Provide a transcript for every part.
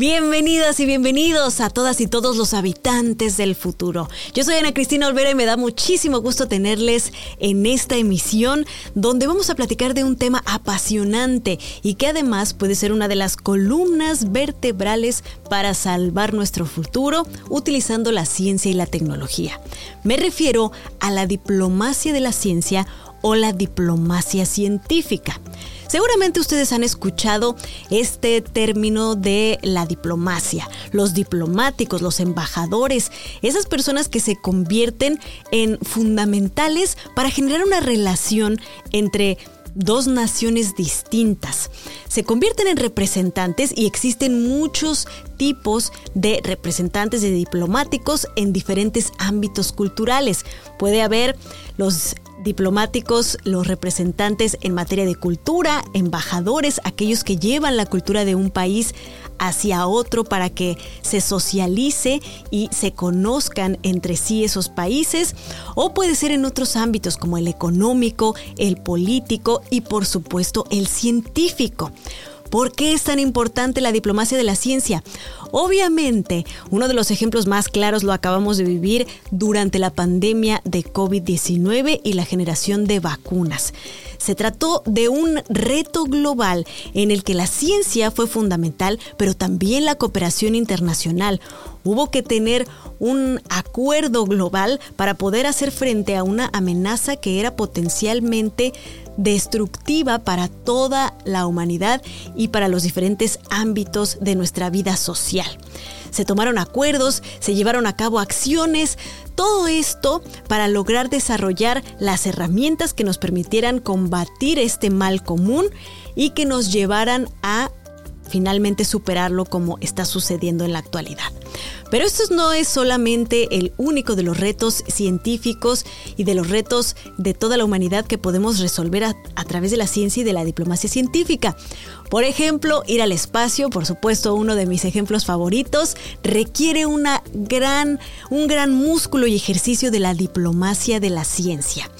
Bienvenidas y bienvenidos a todas y todos los habitantes del futuro. Yo soy Ana Cristina Olvera y me da muchísimo gusto tenerles en esta emisión donde vamos a platicar de un tema apasionante y que además puede ser una de las columnas vertebrales para salvar nuestro futuro utilizando la ciencia y la tecnología. Me refiero a la diplomacia de la ciencia o la diplomacia científica. Seguramente ustedes han escuchado este término de la diplomacia, los diplomáticos, los embajadores, esas personas que se convierten en fundamentales para generar una relación entre dos naciones distintas. Se convierten en representantes y existen muchos tipos de representantes de diplomáticos en diferentes ámbitos culturales. Puede haber los diplomáticos, los representantes en materia de cultura, embajadores, aquellos que llevan la cultura de un país hacia otro para que se socialice y se conozcan entre sí esos países, o puede ser en otros ámbitos como el económico, el político y por supuesto el científico. ¿Por qué es tan importante la diplomacia de la ciencia? Obviamente, uno de los ejemplos más claros lo acabamos de vivir durante la pandemia de COVID-19 y la generación de vacunas. Se trató de un reto global en el que la ciencia fue fundamental, pero también la cooperación internacional. Hubo que tener un acuerdo global para poder hacer frente a una amenaza que era potencialmente destructiva para toda la humanidad y para los diferentes ámbitos de nuestra vida social. Se tomaron acuerdos, se llevaron a cabo acciones, todo esto para lograr desarrollar las herramientas que nos permitieran combatir este mal común y que nos llevaran a finalmente superarlo como está sucediendo en la actualidad. Pero esto no es solamente el único de los retos científicos y de los retos de toda la humanidad que podemos resolver a, través de la ciencia y de la diplomacia científica. Por ejemplo, ir al espacio, por supuesto, uno de mis ejemplos favoritos, requiere una gran, un gran músculo y ejercicio de la diplomacia de la ciencia.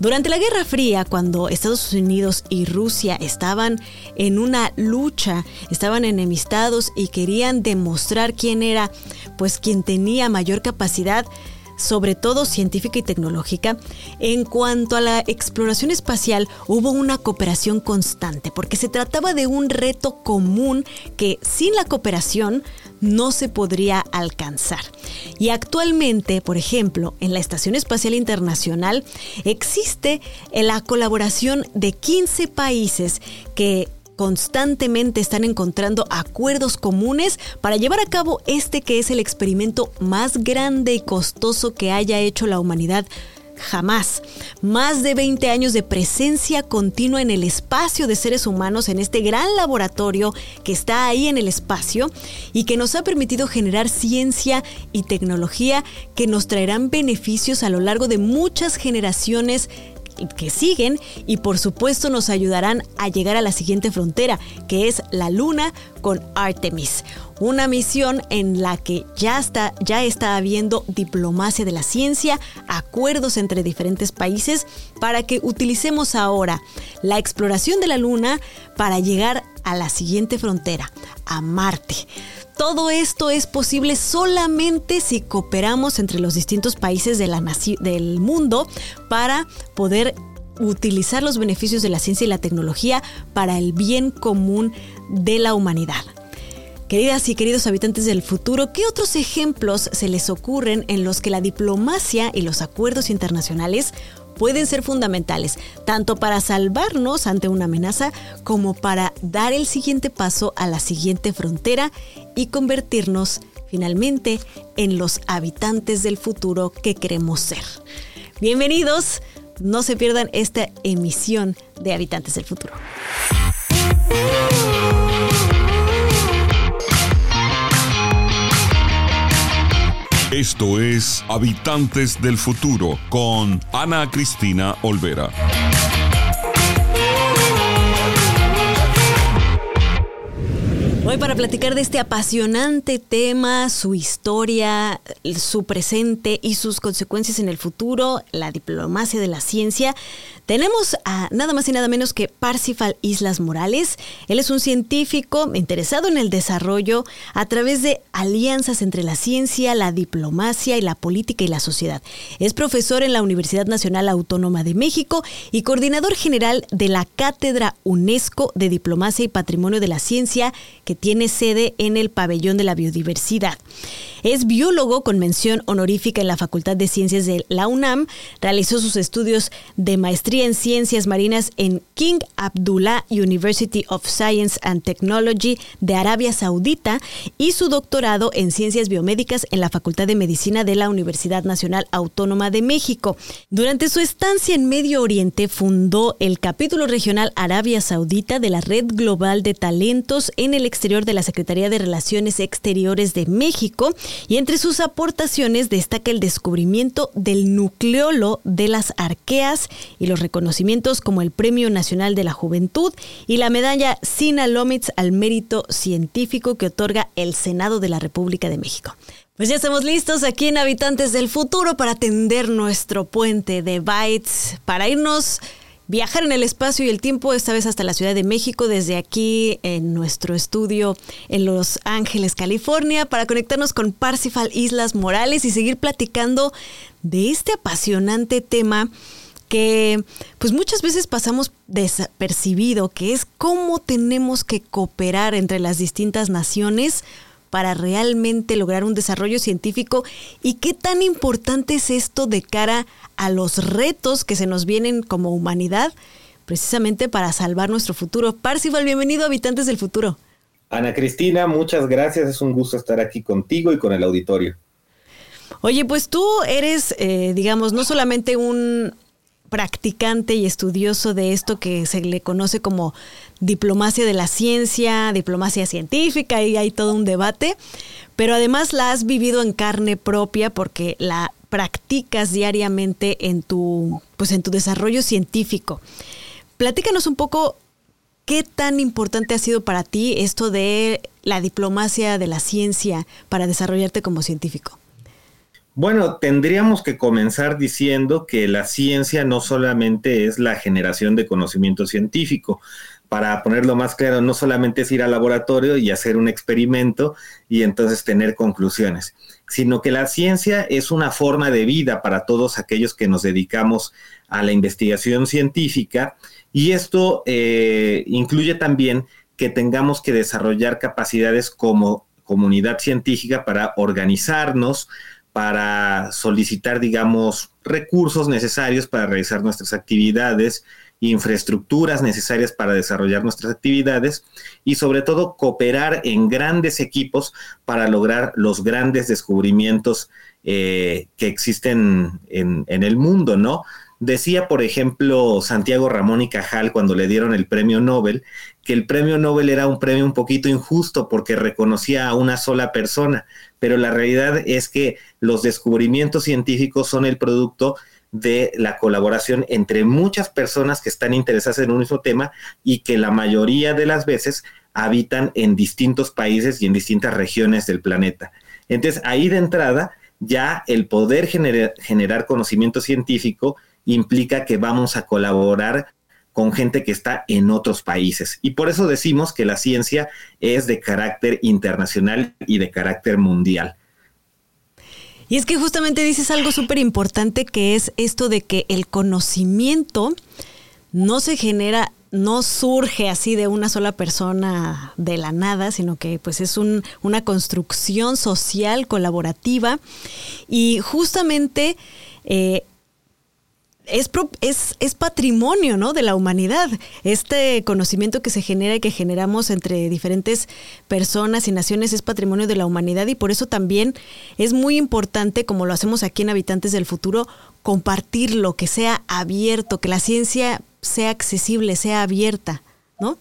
Durante la Guerra Fría, cuando Estados Unidos y Rusia estaban en una lucha, estaban enemistados y querían demostrar quién era, pues quien tenía mayor capacidad, sobre todo científica y tecnológica, en cuanto a la exploración espacial hubo una cooperación constante, porque se trataba de un reto común que sin la cooperación no se podría alcanzar. Y actualmente, por ejemplo, en la Estación Espacial Internacional existe la colaboración de 15 países que constantemente están encontrando acuerdos comunes para llevar a cabo este que es el experimento más grande y costoso que haya hecho la humanidad jamás. Más de 20 años de presencia continua en el espacio de seres humanos, en este gran laboratorio que está ahí en el espacio y que nos ha permitido generar ciencia y tecnología que nos traerán beneficios a lo largo de muchas generaciones que siguen y por supuesto nos ayudarán a llegar a la siguiente frontera, que es la Luna con Artemis. Una misión en la que ya está, ya está habiendo diplomacia de la ciencia, acuerdos entre diferentes países para que utilicemos ahora la exploración de la Luna para llegar a la siguiente frontera, a Marte. Todo esto es posible solamente si cooperamos entre los distintos países del mundo para poder utilizar los beneficios de la ciencia y la tecnología para el bien común de la humanidad. Queridas y queridos habitantes del futuro, ¿qué otros ejemplos se les ocurren en los que la diplomacia y los acuerdos internacionales pueden ser fundamentales, tanto para salvarnos ante una amenaza como para dar el siguiente paso a la siguiente frontera y convertirnos finalmente en los habitantes del futuro que queremos ser. Bienvenidos, no se pierdan esta emisión de Habitantes del Futuro. Esto es Habitantes del Futuro con Ana Cristina Olvera. Hoy para platicar de este apasionante tema, su historia, su presente y sus consecuencias en el futuro, la diplomacia de la ciencia, tenemos a nada más y nada menos que Parsifal Islas Morales. Él es un científico interesado en el desarrollo a través de alianzas entre la ciencia, la diplomacia y la política y la sociedad. Es profesor en la Universidad Nacional Autónoma de México y coordinador general de la Cátedra UNESCO de Diplomacia y Patrimonio de la Ciencia que tiene sede en el Pabellón de la Biodiversidad. Es biólogo con mención honorífica en la Facultad de Ciencias de la UNAM. Realizó sus estudios de maestría en ciencias marinas en King Abdullah University of Science and Technology de Arabia Saudita y su doctorado en ciencias biomédicas en la Facultad de Medicina de la Universidad Nacional Autónoma de México. Durante su estancia en Medio Oriente fundó el capítulo regional Arabia Saudita de la Red Global de Talentos en el exterior de la Secretaría de Relaciones Exteriores de México y entre sus aportaciones destaca el descubrimiento del nucleolo de las arqueas y los reconocimientos como el Premio Nacional de la Juventud y la medalla Sina Lomitz al mérito científico que otorga el Senado de la República de México. Pues ya estamos listos aquí en Habitantes del Futuro para atender nuestro puente de bytes, para irnos viajar en el espacio y el tiempo, esta vez hasta la Ciudad de México, desde aquí en nuestro estudio en Los Ángeles, California, para conectarnos con Parsifal Islas Morales y seguir platicando de este apasionante tema que pues muchas veces pasamos desapercibido, que es cómo tenemos que cooperar entre las distintas naciones para realmente lograr un desarrollo científico y qué tan importante es esto de cara a los retos que se nos vienen como humanidad, precisamente para salvar nuestro futuro. Parcival, bienvenido a Habitantes del Futuro. Ana Cristina, muchas gracias, es un gusto estar aquí contigo y con el auditorio. Oye, pues tú eres, eh, digamos, no solamente un practicante y estudioso de esto que se le conoce como diplomacia de la ciencia, diplomacia científica, y hay todo un debate, pero además la has vivido en carne propia porque la practicas diariamente en tu, pues en tu desarrollo científico. Platícanos un poco qué tan importante ha sido para ti esto de la diplomacia de la ciencia para desarrollarte como científico. Bueno, tendríamos que comenzar diciendo que la ciencia no solamente es la generación de conocimiento científico. Para ponerlo más claro, no solamente es ir al laboratorio y hacer un experimento y entonces tener conclusiones, sino que la ciencia es una forma de vida para todos aquellos que nos dedicamos a la investigación científica y esto eh, incluye también que tengamos que desarrollar capacidades como comunidad científica para organizarnos, para solicitar, digamos, recursos necesarios para realizar nuestras actividades, infraestructuras necesarias para desarrollar nuestras actividades y sobre todo cooperar en grandes equipos para lograr los grandes descubrimientos eh, que existen en, en el mundo, ¿no? Decía, por ejemplo, Santiago Ramón y Cajal cuando le dieron el premio Nobel, que el premio Nobel era un premio un poquito injusto porque reconocía a una sola persona, pero la realidad es que los descubrimientos científicos son el producto de la colaboración entre muchas personas que están interesadas en un mismo tema y que la mayoría de las veces habitan en distintos países y en distintas regiones del planeta. Entonces, ahí de entrada, ya el poder generar conocimiento científico implica que vamos a colaborar con gente que está en otros países. Y por eso decimos que la ciencia es de carácter internacional y de carácter mundial. Y es que justamente dices algo súper importante que es esto de que el conocimiento no se genera, no surge así de una sola persona de la nada, sino que pues es una construcción social colaborativa y justamente eh, es, es, es, patrimonio ¿no? de la humanidad. Este conocimiento que se genera y que generamos entre diferentes personas y naciones es patrimonio de la humanidad y por eso también es muy importante, como lo hacemos aquí en Habitantes del Futuro, compartirlo, que sea abierto, que la ciencia sea accesible, sea abierta, ¿no?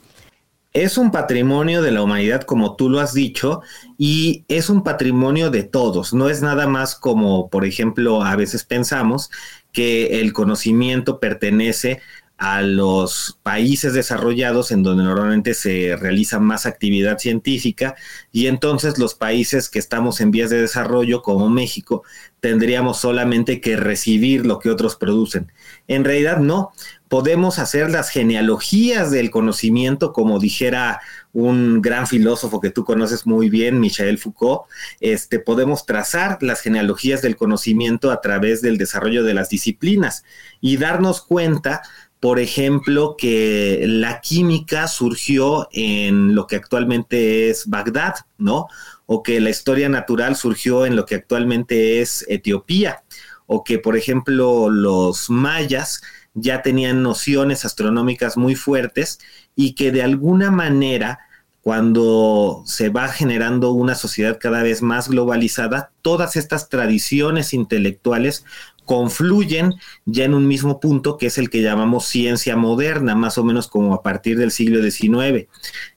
Es un patrimonio de la humanidad, como tú lo has dicho, y es un patrimonio de todos. No es nada más como, por ejemplo, a veces pensamos que el conocimiento pertenece a los países desarrollados en donde normalmente se realiza más actividad científica y entonces los países que estamos en vías de desarrollo como México tendríamos solamente que recibir lo que otros producen. En realidad no, podemos hacer las genealogías del conocimiento como dijera un gran filósofo que tú conoces muy bien, Michel Foucault, este, podemos trazar las genealogías del conocimiento a través del desarrollo de las disciplinas y darnos cuenta por ejemplo, que la química surgió en lo que actualmente es Bagdad, ¿no? O que la historia natural surgió en lo que actualmente es Etiopía, o que, por ejemplo, los mayas ya tenían nociones astronómicas muy fuertes y que de alguna manera cuando se va generando una sociedad cada vez más globalizada, todas estas tradiciones intelectuales confluyen ya en un mismo punto que es el que llamamos ciencia moderna, más o menos como a partir del siglo XIX.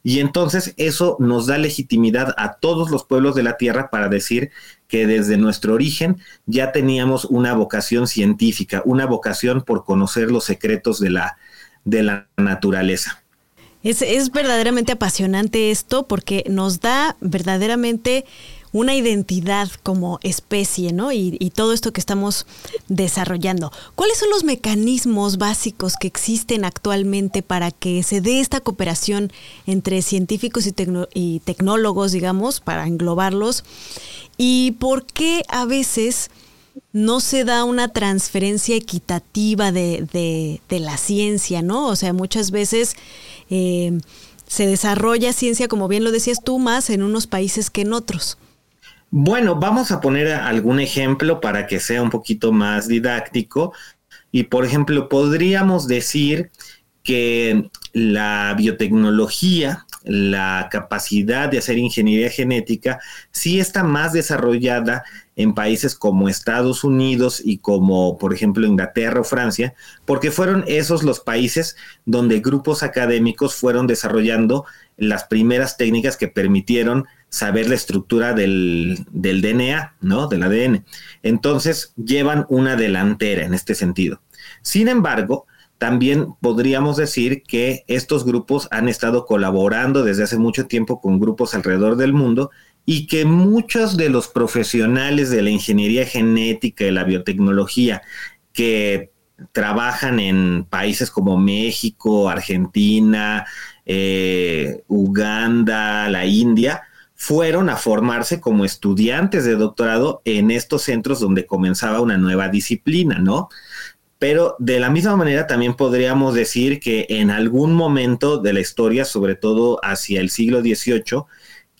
Y entonces eso nos da legitimidad a todos los pueblos de la Tierra para decir que desde nuestro origen ya teníamos una vocación científica, una vocación por conocer los secretos de la, de la naturaleza. Es, es verdaderamente apasionante esto porque nos da verdaderamente una identidad como especie, ¿no? Y, todo esto que estamos desarrollando. ¿Cuáles son los mecanismos básicos que existen actualmente para que se dé esta cooperación entre científicos y, y tecnólogos, digamos, para englobarlos? ¿Y por qué a veces no se da una transferencia equitativa de, la ciencia, ¿no? O sea, muchas veces eh, se desarrolla ciencia, como bien lo decías tú, más en unos países que en otros. Bueno, vamos a poner algún ejemplo para que sea un poquito más didáctico. Y por ejemplo, podríamos decir que la biotecnología, la capacidad de hacer ingeniería genética, sí está más desarrollada en países como Estados Unidos y como, por ejemplo, Inglaterra o Francia, porque fueron esos los países donde grupos académicos fueron desarrollando las primeras técnicas que permitieron saber la estructura del, DNA, ¿no? Del ADN. Entonces, llevan una delantera en este sentido. Sin embargo, también podríamos decir que estos grupos han estado colaborando desde hace mucho tiempo con grupos alrededor del mundo y que muchos de los profesionales de la ingeniería genética y la biotecnología que trabajan en países como México, Argentina, eh, Uganda, la India, fueron a formarse como estudiantes de doctorado en estos centros donde comenzaba una nueva disciplina, ¿no? Pero de la misma manera también podríamos decir que en algún momento de la historia, sobre todo hacia el siglo XVIII,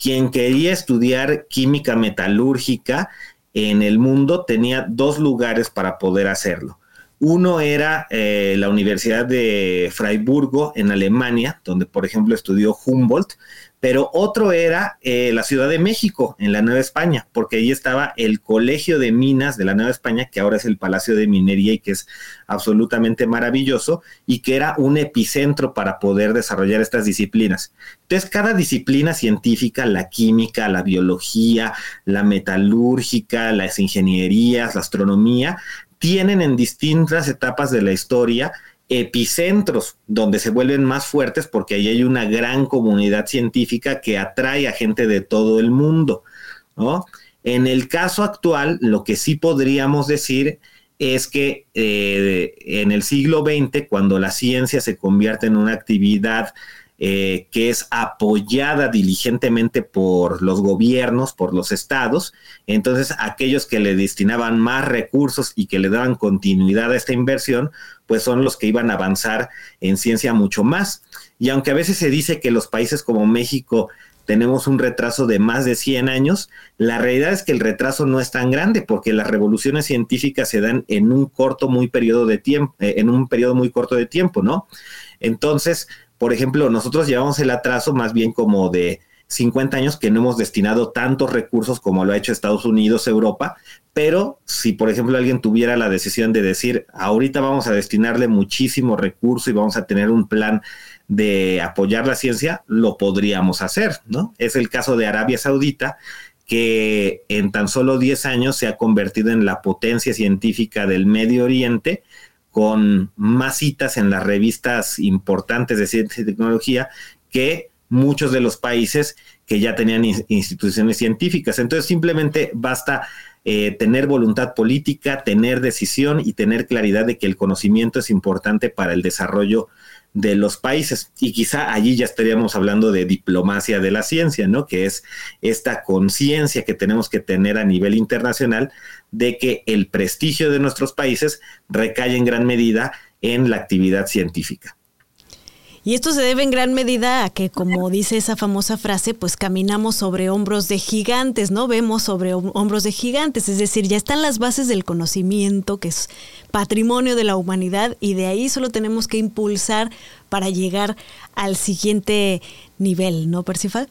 quien quería estudiar química metalúrgica en el mundo tenía dos lugares para poder hacerlo. Uno era eh, la Universidad de Freiburgo en Alemania, donde por ejemplo estudió Humboldt, pero otro era eh, la Ciudad de México, en la Nueva España, porque ahí estaba el Colegio de Minas de la Nueva España, que ahora es el Palacio de Minería y que es absolutamente maravilloso, y que era un epicentro para poder desarrollar estas disciplinas. Entonces, cada disciplina científica, la química, la biología, la metalúrgica, las ingenierías, la astronomía, tienen en distintas etapas de la historia epicentros donde se vuelven más fuertes porque ahí hay una gran comunidad científica que atrae a gente de todo el mundo, ¿no? En el caso actual, lo que sí podríamos decir es que eh, en el siglo XX, cuando la ciencia se convierte en una actividad eh, que es apoyada diligentemente por los gobiernos, por los estados. Entonces, aquellos que le destinaban más recursos y que le daban continuidad a esta inversión, pues son los que iban a avanzar en ciencia mucho más. Y aunque a veces se dice que los países como México tenemos un retraso de más de 100 años, la realidad es que el retraso no es tan grande porque las revoluciones científicas se dan en un corto muy periodo de tiempo, eh, en un periodo muy corto de tiempo, ¿no? Entonces, por ejemplo, nosotros llevamos el atraso más bien como de 50 años que no hemos destinado tantos recursos como lo ha hecho Estados Unidos, Europa, pero si por ejemplo alguien tuviera la decisión de decir, ahorita vamos a destinarle muchísimo recurso y vamos a tener un plan de apoyar la ciencia, lo podríamos hacer, ¿no? Es el caso de Arabia Saudita, que en tan solo 10 años se ha convertido en la potencia científica del Medio Oriente con más citas en las revistas importantes de ciencia y tecnología que muchos de los países que ya tenían instituciones científicas. Entonces simplemente basta eh, tener voluntad política, tener decisión y tener claridad de que el conocimiento es importante para el desarrollo de los países. Y quizá allí ya estaríamos hablando de diplomacia de la ciencia, ¿no? Que es esta conciencia que tenemos que tener a nivel internacional de que el prestigio de nuestros países recae en gran medida en la actividad científica. Y esto se debe en gran medida a que, como dice esa famosa frase, pues caminamos sobre hombros de gigantes, ¿no? Vemos sobre hombros de gigantes, es decir, ya están las bases del conocimiento, que es patrimonio de la humanidad, y de ahí solo tenemos que impulsar para llegar al siguiente nivel, ¿no, Percival?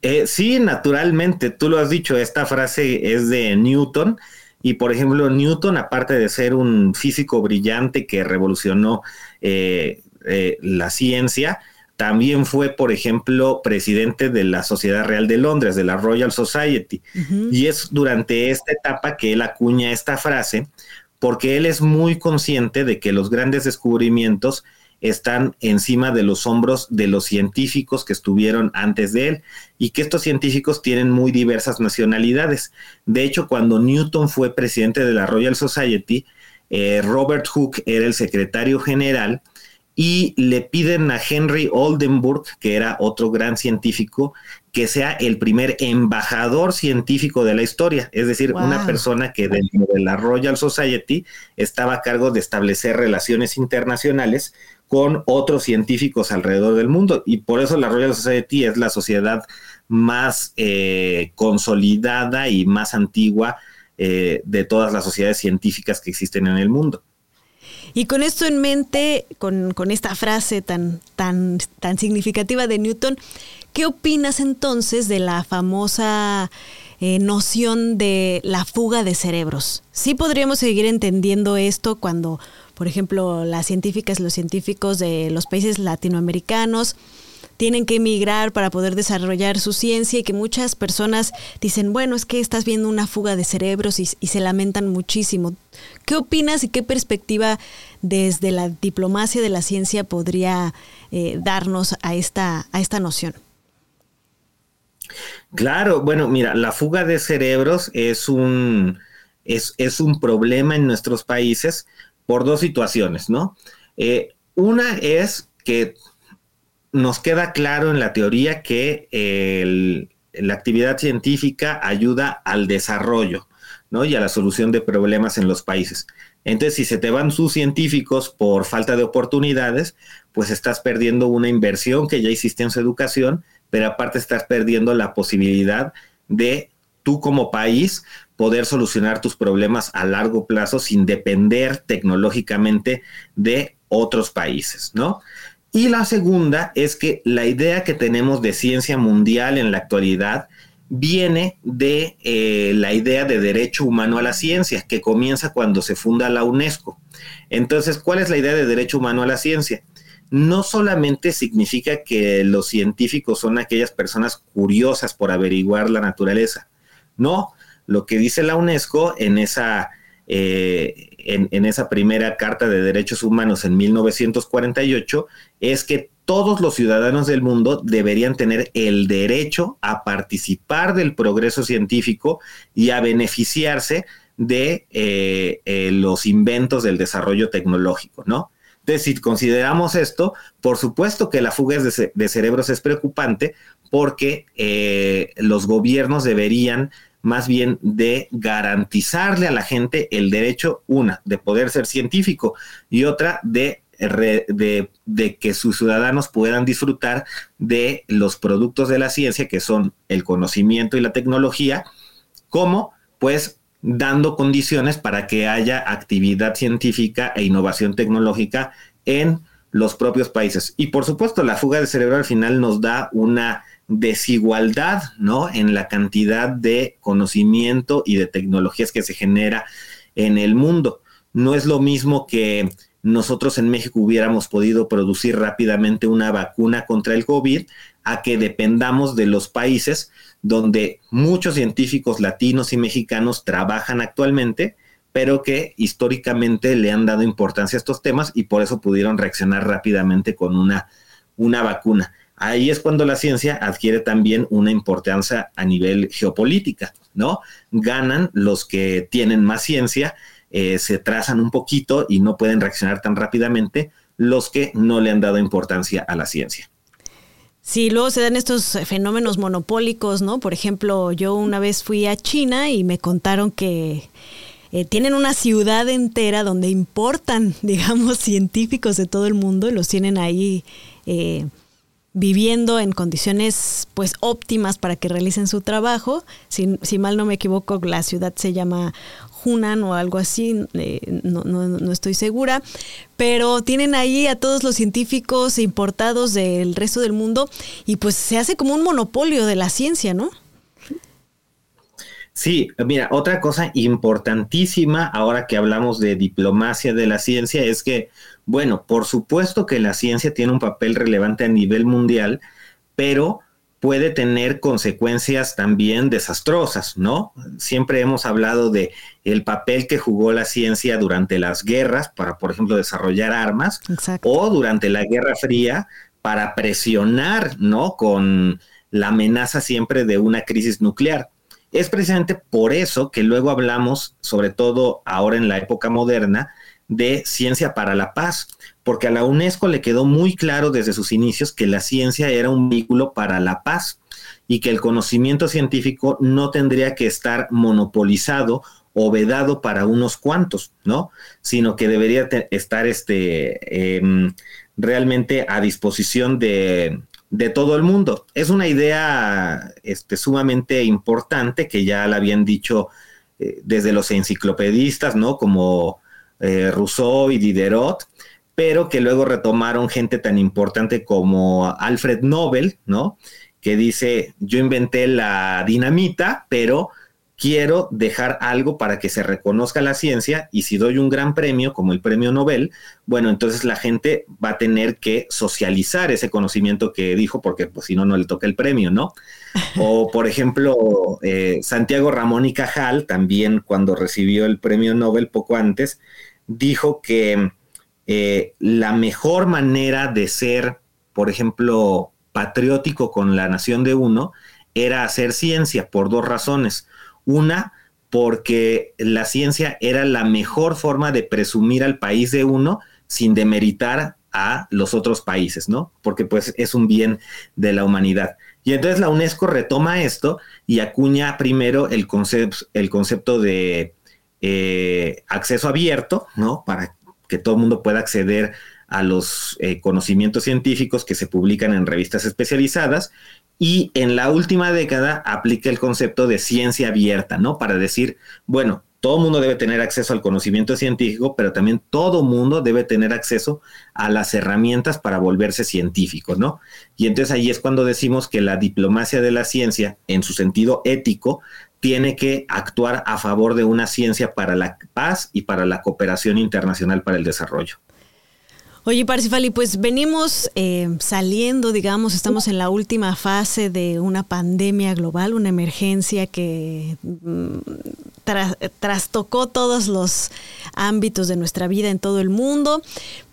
Eh, sí, naturalmente, tú lo has dicho, esta frase es de Newton. Y por ejemplo, Newton, aparte de ser un físico brillante que revolucionó eh, eh, la ciencia, también fue, por ejemplo, presidente de la Sociedad Real de Londres, de la Royal Society. Y es durante esta etapa que él acuña esta frase, porque él es muy consciente de que los grandes descubrimientos están encima de los hombros de los científicos que estuvieron antes de él y que estos científicos tienen muy diversas nacionalidades. De hecho, cuando Newton fue presidente de la Royal Society, eh, Robert Hooke era el secretario general y le piden a Henry Oldenburg, que era otro gran científico, que sea el primer embajador científico de la historia, es decir, una persona que dentro de la Royal Society estaba a cargo de establecer relaciones internacionales con otros científicos alrededor del mundo. Y por eso la Royal Society es la sociedad más eh, consolidada y más antigua eh, de todas las sociedades científicas que existen en el mundo. Y con esto en mente, con, esta frase tan, tan, tan significativa de Newton, ¿qué opinas entonces de la famosa eh, noción de la fuga de cerebros? ¿Sí podríamos seguir entendiendo esto cuando, por ejemplo, las científicas, los científicos de los países latinoamericanos tienen que emigrar para poder desarrollar su ciencia y que muchas personas dicen, bueno, es que estás viendo una fuga de cerebros y, se lamentan muchísimo. ¿Qué opinas y qué perspectiva desde la diplomacia de la ciencia podría eh, darnos a esta, a esta noción? Claro, bueno, mira, la fuga de cerebros es un, es, es un problema en nuestros países por dos situaciones, ¿no? Eh, una es que nos queda claro en la teoría que la actividad científica ayuda al desarrollo ¿no? y a la solución de problemas en los países. Entonces, si se te van sus científicos por falta de oportunidades, pues estás perdiendo una inversión que ya hiciste en su educación, pero aparte estás perdiendo la posibilidad de tú como país poder solucionar tus problemas a largo plazo sin depender tecnológicamente de otros países, ¿no? Y la segunda es que la idea que tenemos de ciencia mundial en la actualidad viene de eh, la idea de derecho humano a la ciencia, que comienza cuando se funda la UNESCO. Entonces, ¿cuál es la idea de derecho humano a la ciencia? No solamente significa que los científicos son aquellas personas curiosas por averiguar la naturaleza. No, lo que dice la UNESCO en esa eh, en, esa primera Carta de Derechos Humanos en 1948 es que todos los ciudadanos del mundo deberían tener el derecho a participar del progreso científico y a beneficiarse de eh, eh, los inventos del desarrollo tecnológico, ¿no? Entonces, si consideramos esto, por supuesto que la fuga de, cerebros es preocupante porque los gobiernos deberían más bien de garantizarle a la gente el derecho, una, de poder ser científico y otra, de, de, que sus ciudadanos puedan disfrutar de los productos de la ciencia, que son el conocimiento y la tecnología, como pues dando condiciones para que haya actividad científica e innovación tecnológica en los propios países. Y por supuesto, la fuga de cerebro al final nos da una desigualdad, ¿no? En la cantidad de conocimiento y de tecnologías que se genera en el mundo. No es lo mismo que nosotros en México hubiéramos podido producir rápidamente una vacuna contra el COVID a que dependamos de los países donde muchos científicos latinos y mexicanos trabajan actualmente pero que históricamente le han dado importancia a estos temas y por eso pudieron reaccionar rápidamente con una, una vacuna. Ahí es cuando la ciencia adquiere también una importancia a nivel geopolítica, ¿no? Ganan los que tienen más ciencia, eh, se trazan un poquito y no pueden reaccionar tan rápidamente los que no le han dado importancia a la ciencia. Sí, luego se dan estos fenómenos monopólicos, ¿no? Por ejemplo, yo una vez fui a China y me contaron que eh, tienen una ciudad entera donde importan, digamos, científicos de todo el mundo y los tienen ahí eh, viviendo en condiciones pues óptimas para que realicen su trabajo. Si, si mal no me equivoco, la ciudad se llama Hunan o algo así, eh, no, no, no, estoy segura, pero tienen ahí a todos los científicos importados del resto del mundo y pues se hace como un monopolio de la ciencia, ¿no? Sí, mira, otra cosa importantísima ahora que hablamos de diplomacia de la ciencia es que, bueno, por supuesto que la ciencia tiene un papel relevante a nivel mundial, pero puede tener consecuencias también desastrosas, ¿no? Siempre hemos hablado de el papel que jugó la ciencia durante las guerras para, por ejemplo, desarrollar armas o durante la Guerra Fría para presionar, ¿no? Con la amenaza siempre de una crisis nuclear. Es precisamente por eso que luego hablamos, sobre todo ahora en la época moderna, de ciencia para la paz, porque a la UNESCO le quedó muy claro desde sus inicios que la ciencia era un vehículo para la paz y que el conocimiento científico no tendría que estar monopolizado o vedado para unos cuantos, ¿no? Sino que debería estar este, em, realmente a disposición de, todo el mundo. Es una idea este, sumamente importante que ya la habían dicho eh, desde los enciclopedistas, ¿no? Como eh, Rousseau y Diderot, pero que luego retomaron gente tan importante como Alfred Nobel, ¿no? Que dice, yo inventé la dinamita, pero quiero dejar algo para que se reconozca la ciencia y si doy un gran premio como el premio Nobel, bueno, entonces la gente va a tener que socializar ese conocimiento que dijo porque pues si no, no le toca el premio, ¿no? O por ejemplo, eh, Santiago Ramón y Cajal, también cuando recibió el premio Nobel poco antes, dijo que eh, la mejor manera de ser, por ejemplo, patriótico con la nación de uno, era hacer ciencia por dos razones. Una, porque la ciencia era la mejor forma de presumir al país de uno sin demeritar a los otros países, ¿no? Porque pues es un bien de la humanidad. Y entonces la UNESCO retoma esto y acuña primero el, concepto de eh, acceso abierto, ¿no? Para que todo el mundo pueda acceder a los eh, conocimientos científicos que se publican en revistas especializadas. Y en la última década aplica el concepto de ciencia abierta, ¿no? Para decir, bueno, todo mundo debe tener acceso al conocimiento científico, pero también todo mundo debe tener acceso a las herramientas para volverse científico, ¿no? Y entonces ahí es cuando decimos que la diplomacia de la ciencia, en su sentido ético, tiene que actuar a favor de una ciencia para la paz y para la cooperación internacional para el desarrollo. Oye, Parsifali, pues venimos eh, saliendo, digamos, estamos en la última fase de una pandemia global, una emergencia que mm, trastocó todos los ámbitos de nuestra vida en todo el mundo,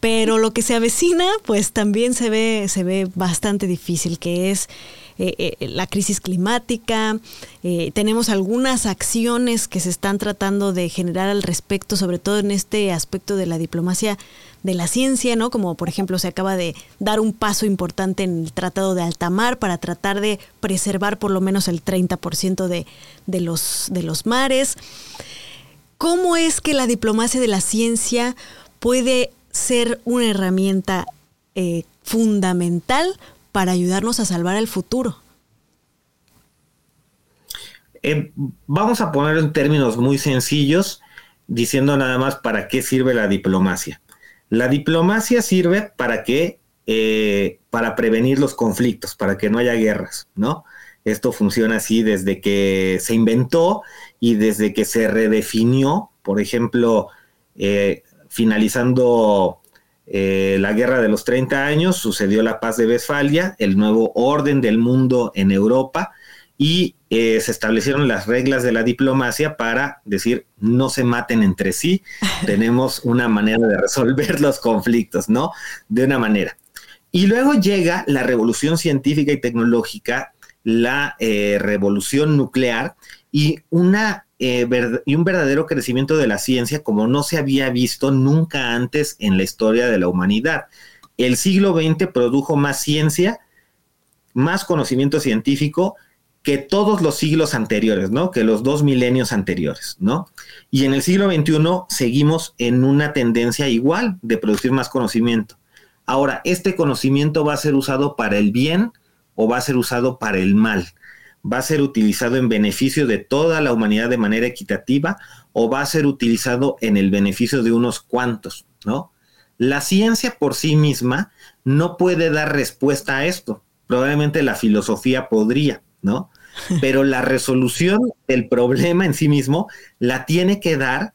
pero lo que se avecina, pues también se ve, se ve bastante difícil, que es eh, eh, la crisis climática, eh, tenemos algunas acciones que se están tratando de generar al respecto, sobre todo en este aspecto de la diplomacia de la ciencia, ¿no? Como por ejemplo se acaba de dar un paso importante en el Tratado de Altamar para tratar de preservar por lo menos el 30% de, de, los, de los mares. ¿Cómo es que la diplomacia de la ciencia puede ser una herramienta fundamental para ayudarnos a salvar el futuro? Eh, vamos a ponerlo en términos muy sencillos, diciendo nada más para qué sirve la diplomacia. La diplomacia sirve para que, eh, para prevenir los conflictos, para que no haya guerras, ¿no? Esto funciona así desde que se inventó y desde que se redefinió, por ejemplo, eh, finalizando eh, la guerra de los 30 años, sucedió la paz de Westfalia, el nuevo orden del mundo en Europa, y eh, se establecieron las reglas de la diplomacia para decir no se maten entre sí, tenemos una manera de resolver los conflictos, ¿no? De una manera. Y luego llega la revolución científica y tecnológica, la eh, revolución nuclear y, una, eh, y un verdadero crecimiento de la ciencia como no se había visto nunca antes en la historia de la humanidad. El siglo XX produjo más ciencia, más conocimiento científico, que todos los siglos anteriores, ¿no? Que los dos milenios anteriores, ¿no? Y en el siglo XXI seguimos en una tendencia igual de producir más conocimiento. Ahora, ¿este conocimiento va a ser usado para el bien o va a ser usado para el mal? ¿Va a ser utilizado en beneficio de toda la humanidad de manera equitativa o va a ser utilizado en el beneficio de unos cuantos, ¿no? La ciencia por sí misma no puede dar respuesta a esto. Probablemente la filosofía podría, ¿no? pero la resolución del problema en sí mismo la tiene que dar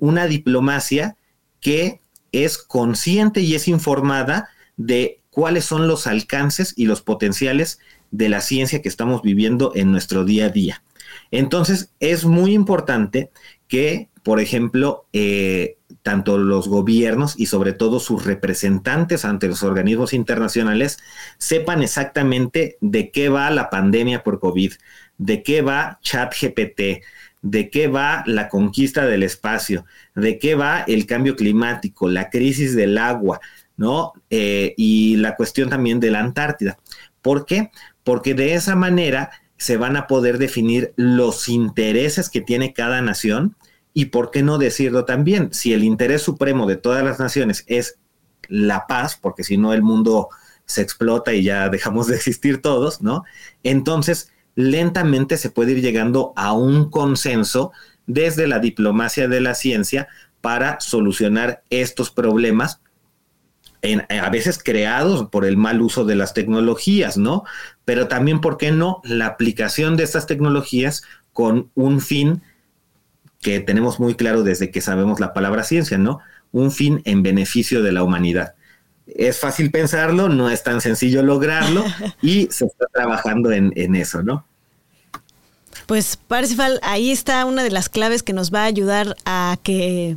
una diplomacia que es consciente y es informada de cuáles son los alcances y los potenciales de la ciencia que estamos viviendo en nuestro día a día. Entonces, es muy importante que, por ejemplo, eh, tanto los gobiernos y sobre todo sus representantes ante los organismos internacionales sepan exactamente de qué va la pandemia por COVID, de qué va ChatGPT, de qué va la conquista del espacio, de qué va el cambio climático, la crisis del agua, ¿no? Eh, y la cuestión también de la Antártida. ¿Por qué? Porque de esa manera se van a poder definir los intereses que tiene cada nación y por qué no decirlo también, si el interés supremo de todas las naciones es la paz, porque si no el mundo se explota y ya dejamos de existir todos, ¿no? Entonces, lentamente se puede ir llegando a un consenso desde la diplomacia de la ciencia para solucionar estos problemas a veces creados por el mal uso de las tecnologías, ¿no? Pero también, ¿por qué no? La aplicación de estas tecnologías con un fin que tenemos muy claro desde que sabemos la palabra ciencia, ¿no? Un fin en beneficio de la humanidad. Es fácil pensarlo, no es tan sencillo lograrlo y se está trabajando en, en eso, ¿no? Pues Parsifal, ahí está una de las claves que nos va a ayudar a que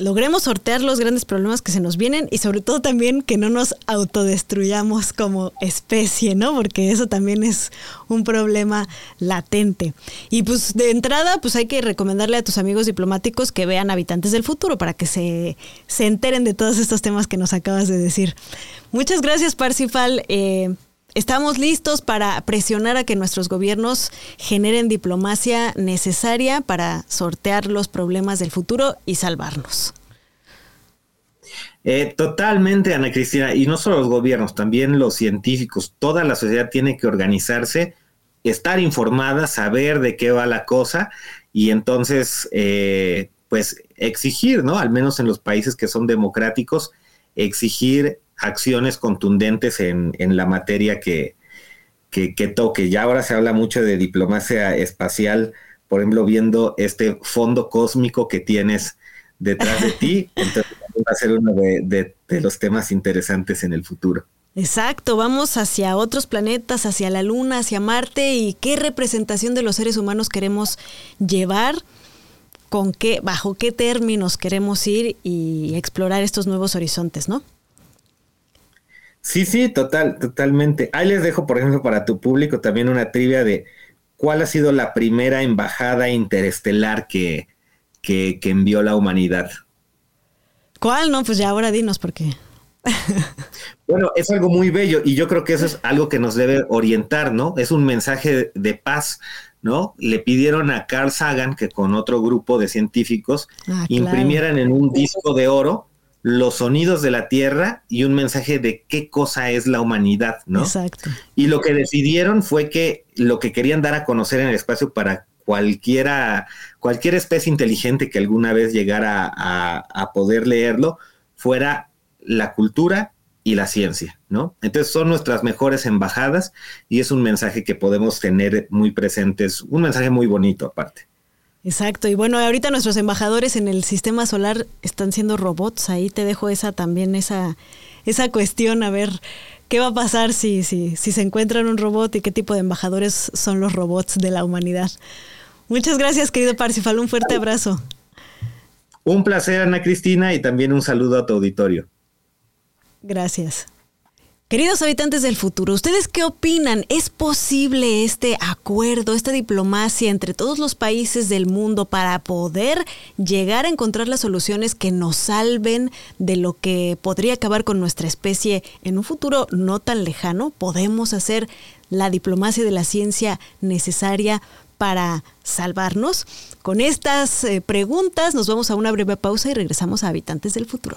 logremos sortear los grandes problemas que se nos vienen y sobre todo también que no nos autodestruyamos como especie, ¿no? Porque eso también es un problema latente. Y pues de entrada, pues hay que recomendarle a tus amigos diplomáticos que vean Habitantes del Futuro para que se, se enteren de todos estos temas que nos acabas de decir. Muchas gracias, Parsifal. Eh, Estamos listos para presionar a que nuestros gobiernos generen diplomacia necesaria para sortear los problemas del futuro y salvarnos. Eh, totalmente, Ana Cristina, y no solo los gobiernos, también los científicos, toda la sociedad tiene que organizarse, estar informada, saber de qué va la cosa y entonces, eh, pues, exigir, ¿no? Al menos en los países que son democráticos, exigir acciones contundentes en, la materia que, que, toque. Ya ahora se habla mucho de diplomacia espacial, por ejemplo, viendo este fondo cósmico que tienes detrás de ti, entonces va a ser uno de, de los temas interesantes en el futuro. Exacto, vamos hacia otros planetas, hacia la Luna, hacia Marte y qué representación de los seres humanos queremos llevar, con qué, bajo qué términos queremos ir y explorar estos nuevos horizontes, ¿no? Sí, sí, total, totalmente. Ahí les dejo, por ejemplo, para tu público también una trivia de cuál ha sido la primera embajada interestelar que, que, envió la humanidad. ¿Cuál? No, pues ya ahora dinos por qué. bueno, es algo muy bello y yo creo que eso es algo que nos debe orientar, ¿no? Es un mensaje de paz, ¿no? Le pidieron a Carl Sagan que con otro grupo de científicos ah, imprimieran en un disco de oro los sonidos de la Tierra y un mensaje de qué cosa es la humanidad, ¿no? Exacto. Y lo que decidieron fue que lo que querían dar a conocer en el espacio para cualquiera, cualquier especie inteligente que alguna vez llegara a, poder leerlo, fuera la cultura y la ciencia, ¿no? Entonces son nuestras mejores embajadas y es un mensaje que podemos tener muy presentes, un mensaje muy bonito aparte. Exacto, y bueno, ahorita nuestros embajadores en el sistema solar están siendo robots, ahí te dejo esa también, esa, esa cuestión, a ver ¿Qué va a pasar si, si, si se encuentran un robot y qué tipo de embajadores son los robots de la humanidad? Muchas gracias, querido Parsifal. Un fuerte abrazo. Un placer, Ana Cristina, y también un saludo a tu auditorio. Gracias. Queridos habitantes del futuro, ¿ustedes qué opinan? ¿Es posible este acuerdo, esta diplomacia entre todos los países del mundo para poder llegar a encontrar las soluciones que nos salven de lo que podría acabar con nuestra especie en un futuro no tan lejano? ¿Podemos hacer la diplomacia de la ciencia necesaria para salvarnos? Con estas eh, preguntas nos vamos a una breve pausa y regresamos a Habitantes del Futuro.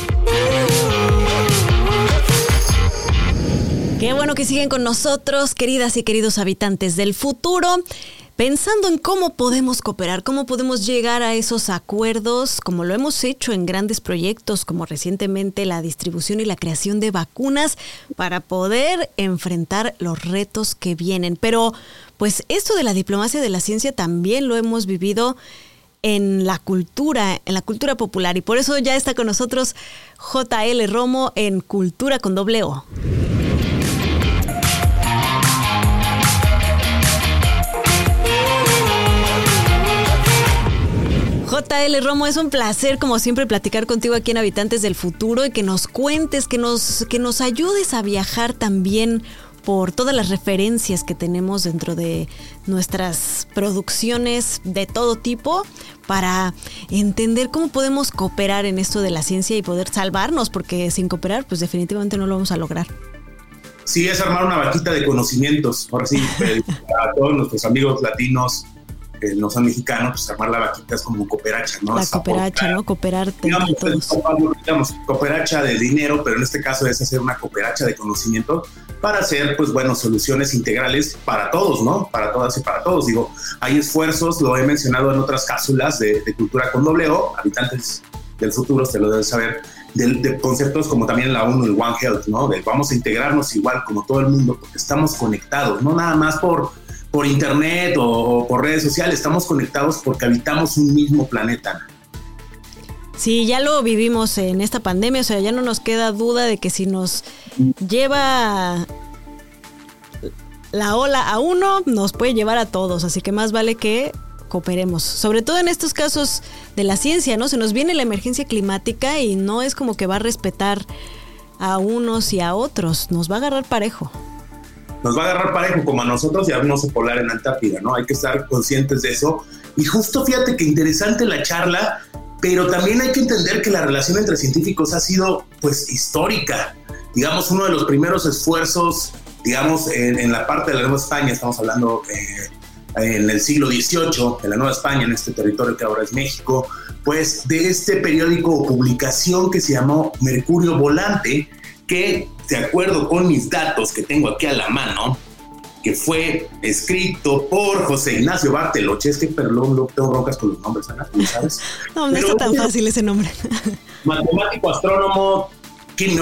Qué bueno que siguen con nosotros, queridas y queridos habitantes del futuro pensando en cómo podemos cooperar, cómo podemos llegar a esos acuerdos, como lo hemos hecho en grandes proyectos, como recientemente la distribución y la creación de vacunas, para poder enfrentar los retos que vienen. Pero, pues esto de la diplomacia de la ciencia también lo hemos vivido en la cultura, en la cultura popular, y por eso ya está con nosotros JL Romo en Cultura con doble O. JL Romo, es un placer como siempre platicar contigo aquí en Habitantes del Futuro y que nos cuentes, que nos, que nos ayudes a viajar también por todas las referencias que tenemos dentro de nuestras producciones de todo tipo para entender cómo podemos cooperar en esto de la ciencia y poder salvarnos, porque sin cooperar pues definitivamente no lo vamos a lograr. Sí, es armar una vaquita de conocimientos, ahora sí, a todos nuestros amigos latinos no son mexicanos, pues armar la vaquita es como cooperacha, ¿no? La cooperacha, ¿no? Cooperarte. Digamos, digamos, cooperacha de dinero, pero en este caso es hacer una cooperacha de conocimiento para hacer, pues bueno, soluciones integrales para todos, ¿no? Para todas y para todos. Digo, hay esfuerzos, lo he mencionado en otras cápsulas de, cultura con doble O, habitantes del futuro, te lo deben saber, de, conceptos como también la ONU, el One Health, ¿no? De vamos a integrarnos igual como todo el mundo porque estamos conectados, no nada más por por internet o, por redes sociales, estamos conectados porque habitamos un mismo planeta. Sí, ya lo vivimos en esta pandemia, o sea, ya no nos queda duda de que si nos lleva la ola a uno, nos puede llevar a todos, así que más vale que cooperemos, sobre todo en estos casos de la ciencia, ¿no? Se nos viene la emergencia climática y no es como que va a respetar a unos y a otros, nos va a agarrar parejo nos va a agarrar parejo como a nosotros y a un oso polar en Antártida, ¿no? Hay que estar conscientes de eso. Y justo fíjate que interesante la charla, pero también hay que entender que la relación entre científicos ha sido pues histórica. Digamos, uno de los primeros esfuerzos, digamos, en, la parte de la Nueva España, estamos hablando eh, en el siglo XVIII, en la Nueva España, en este territorio que ahora es México, pues de este periódico o publicación que se llamó Mercurio Volante, que de acuerdo con mis datos que tengo aquí a la mano, que fue escrito por José Ignacio Barteloche, es que perdón, tengo broncas con los nombres, Ana, ¿sabes? No, no está tan fácil ese nombre. Matemático, astrónomo,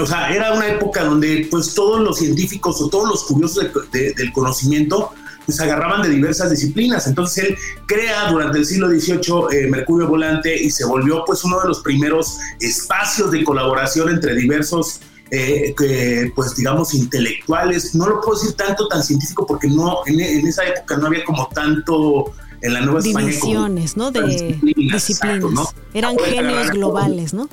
o sea, era una época donde pues todos los científicos o todos los curiosos del conocimiento pues agarraban de diversas disciplinas. Entonces él crea durante el siglo XVIII eh, Mercurio Volante y se volvió pues uno de los primeros espacios de colaboración entre diversos eh, pues digamos, intelectuales, no lo puedo decir tanto tan científico porque no, en, esa época no había como tanto en la Nueva España. Divisiones, ¿no? De disciplinas. Eran genios globales, ¿no?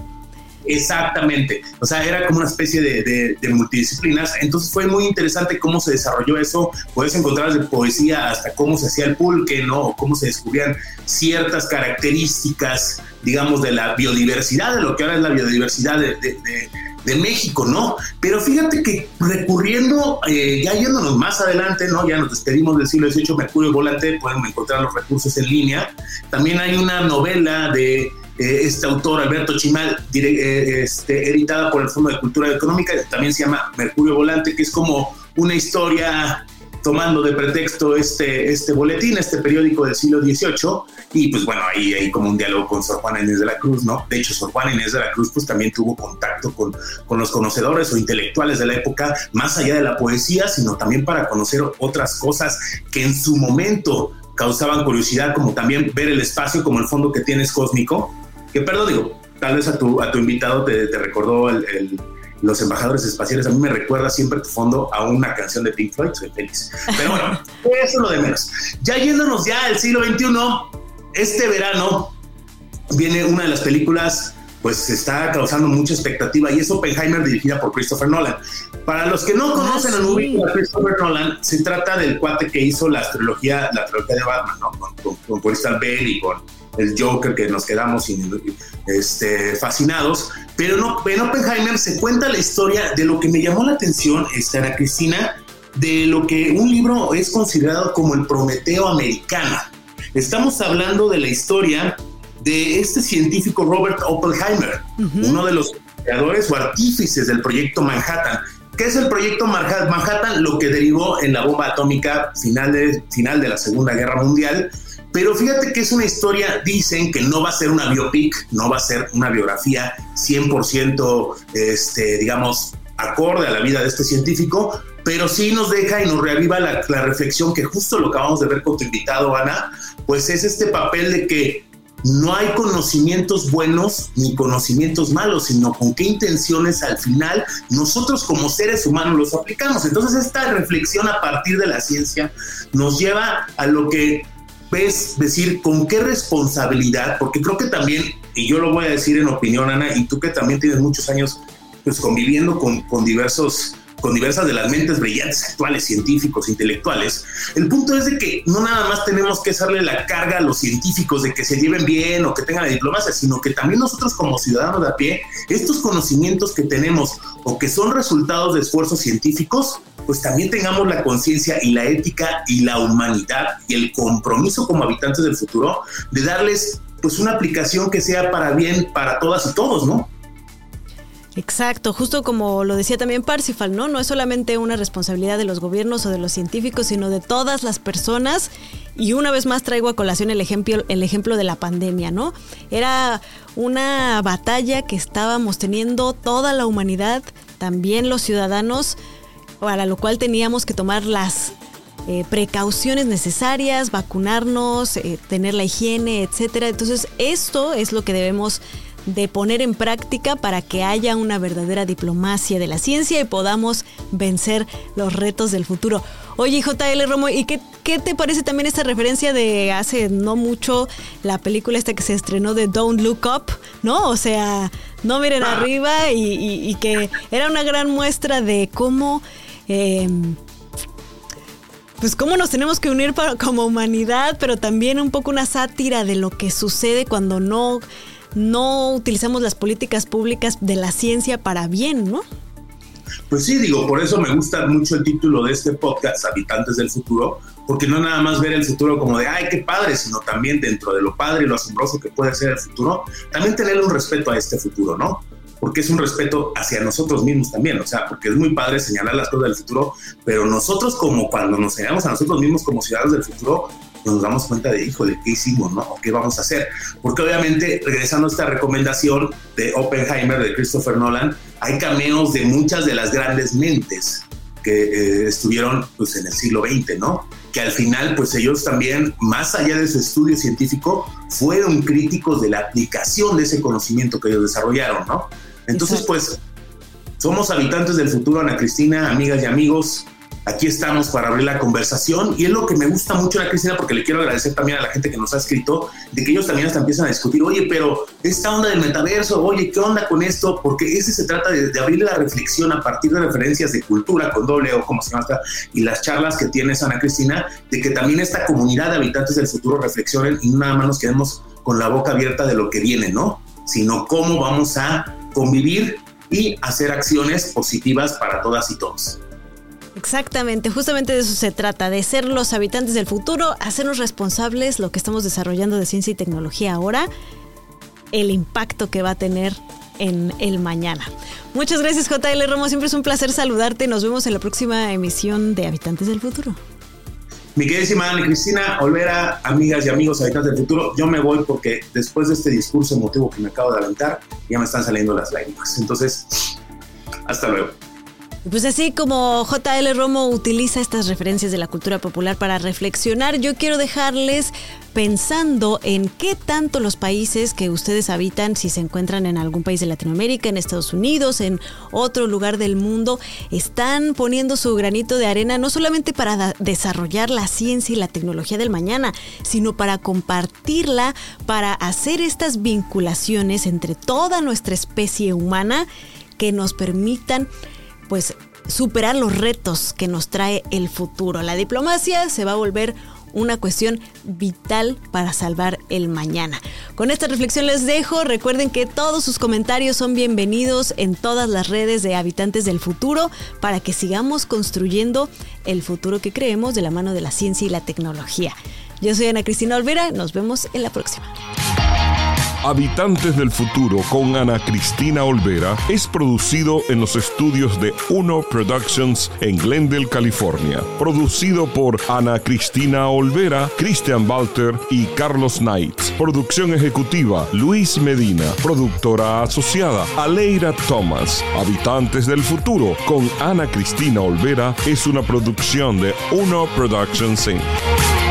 Exactamente, o sea, era como una especie de, multidisciplinas, entonces fue muy interesante cómo se desarrolló eso, puedes encontrar de poesía hasta cómo se hacía el pulque, ¿no? O cómo se descubrían ciertas características, digamos, de la biodiversidad, de lo que ahora es la biodiversidad de, de México, ¿no? Pero fíjate que recurriendo, eh, ya yéndonos más adelante, ¿no? Ya nos despedimos del siglo XVIII, Mercurio Volante, pueden encontrar los recursos en línea. También hay una novela de eh, este autor, Alberto Chimal, eh, este, editada por el Fondo de Cultura Económica, también se llama Mercurio Volante, que es como una historia tomando de pretexto este, este boletín, este periódico del siglo XVIII, y pues bueno, ahí hay como un diálogo con Sor Juana Inés de la Cruz, ¿no? De hecho, Sor Juana Inés de la Cruz pues también tuvo contacto con, con los conocedores o intelectuales de la época, más allá de la poesía, sino también para conocer otras cosas que en su momento causaban curiosidad, como también ver el espacio como el fondo que tienes cósmico, que perdón, digo, tal vez a tu, a tu invitado te, te recordó el los embajadores espaciales, a mí me recuerda siempre tu fondo a una canción de Pink Floyd, soy feliz. Pero bueno, eso es lo de menos. Ya yéndonos ya al siglo XXI, este verano viene una de las películas pues está causando mucha expectativa y es Oppenheimer dirigida por Christopher Nolan. Para los que no ah, conocen a a Christopher Nolan, se trata del cuate que hizo la trilogía, la trilogía de Batman, ¿no? con, con, con Bell y con el Joker que nos quedamos este, fascinados. Pero no, en Oppenheimer se cuenta la historia de lo que me llamó la atención, este, Ana Cristina, de lo que un libro es considerado como el Prometeo americano. Estamos hablando de la historia de este científico Robert Oppenheimer, uno de los creadores o artífices del proyecto Manhattan. ¿Qué es el proyecto Manhattan? Lo que derivó en la bomba atómica final de, final de la Segunda Guerra Mundial, pero fíjate que es una historia, dicen que no va a ser una biopic, no va a ser una biografía 100%, este, digamos, acorde a la vida de este científico, pero sí nos deja y nos reaviva la, la reflexión que justo lo acabamos de ver con tu invitado, Ana, pues es este papel de que no hay conocimientos buenos ni conocimientos malos, sino con qué intenciones al final nosotros como seres humanos los aplicamos. Entonces esta reflexión a partir de la ciencia nos lleva a lo que ves decir con qué responsabilidad, porque creo que también, y yo lo voy a decir en opinión, Ana, y tú que también tienes muchos años pues conviviendo con, con diversos con diversas de las mentes brillantes actuales, científicos, intelectuales, el punto es de que no nada más tenemos que hacerle la carga a los científicos de que se lleven bien o que tengan la diplomacia, sino que también nosotros como ciudadanos de a pie, estos conocimientos que tenemos o que son resultados de esfuerzos científicos, pues también tengamos la conciencia y la ética y la humanidad y el compromiso como habitantes del futuro de darles pues una aplicación que sea para bien para todas y todos, ¿no? Exacto, justo como lo decía también Parsifal, ¿no? No es solamente una responsabilidad de los gobiernos o de los científicos, sino de todas las personas. Y una vez más traigo a colación el ejemplo, el ejemplo de la pandemia, ¿no? Era una batalla que estábamos teniendo toda la humanidad, también los ciudadanos, para lo cual teníamos que tomar las eh, precauciones necesarias, vacunarnos, eh, tener la higiene, etcétera. Entonces, esto es lo que debemos de poner en práctica para que haya una verdadera diplomacia de la ciencia y podamos vencer los retos del futuro. Oye, JL Romo, ¿y qué, qué te parece también esta referencia de hace no mucho la película esta que se estrenó de Don't Look Up, ¿no? O sea, no miren ah. arriba y, que era una gran muestra de cómo... Em, pues cómo nos tenemos que unir como humanidad, pero también un poco una sátira de lo que sucede cuando no no utilizamos las políticas públicas de la ciencia para bien, ¿no? Pues sí, digo, por eso me gusta mucho el título de este podcast, Habitantes del Futuro, porque no nada más ver el futuro como de, ay, qué padre, sino también dentro de lo padre y lo asombroso que puede ser el futuro, también tener un respeto a este futuro, ¿no? Porque es un respeto hacia nosotros mismos también, o sea, porque es muy padre señalar las cosas del futuro, pero nosotros como cuando nos señalamos a nosotros mismos como ciudadanos del futuro, nos damos cuenta de, híjole, ¿qué hicimos, no? ¿O qué vamos a hacer? Porque obviamente, regresando a esta recomendación de Oppenheimer, de Christopher Nolan, hay cameos de muchas de las grandes mentes que eh, estuvieron pues, en el siglo XX, ¿no? Que al final, pues ellos también, más allá de su estudio científico, fueron críticos de la aplicación de ese conocimiento que ellos desarrollaron, ¿no? Entonces, pues, somos habitantes del futuro, Ana Cristina, amigas y amigos aquí estamos para abrir la conversación y es lo que me gusta mucho la Cristina porque le quiero agradecer también a la gente que nos ha escrito de que ellos también hasta empiezan a discutir, oye, pero esta onda del metaverso, oye, ¿qué onda con esto? Porque ese se trata de, abrir la reflexión a partir de referencias de cultura con doble o como se llama y las charlas que tienes Ana Cristina, de que también esta comunidad de habitantes del futuro reflexionen y nada más nos quedemos con la boca abierta de lo que viene, ¿no? Sino cómo vamos a convivir y hacer acciones positivas para todas y todos. Exactamente, justamente de eso se trata, de ser los habitantes del futuro, hacernos responsables lo que estamos desarrollando de ciencia y tecnología ahora, el impacto que va a tener en el mañana. Muchas gracias JL Romo, siempre es un placer saludarte. Nos vemos en la próxima emisión de Habitantes del Futuro. Mi queridísima Ana Cristina Olvera, amigas y amigos habitantes del futuro, yo me voy porque después de este discurso emotivo que me acabo de aventar, ya me están saliendo las lágrimas. Entonces, hasta luego. Pues así como JL Romo utiliza estas referencias de la cultura popular para reflexionar, yo quiero dejarles pensando en qué tanto los países que ustedes habitan, si se encuentran en algún país de Latinoamérica, en Estados Unidos, en otro lugar del mundo, están poniendo su granito de arena no solamente para desarrollar la ciencia y la tecnología del mañana, sino para compartirla, para hacer estas vinculaciones entre toda nuestra especie humana que nos permitan pues superar los retos que nos trae el futuro. La diplomacia se va a volver una cuestión vital para salvar el mañana. Con esta reflexión les dejo. Recuerden que todos sus comentarios son bienvenidos en todas las redes de Habitantes del Futuro para que sigamos construyendo el futuro que creemos de la mano de la ciencia y la tecnología. Yo soy Ana Cristina Olvera. Nos vemos en la próxima. Habitantes del Futuro con Ana Cristina Olvera es producido en los estudios de Uno Productions en Glendale, California. Producido por Ana Cristina Olvera, Christian Walter y Carlos Knight. Producción ejecutiva Luis Medina. Productora asociada Aleira Thomas. Habitantes del Futuro con Ana Cristina Olvera es una producción de Uno Productions Inc.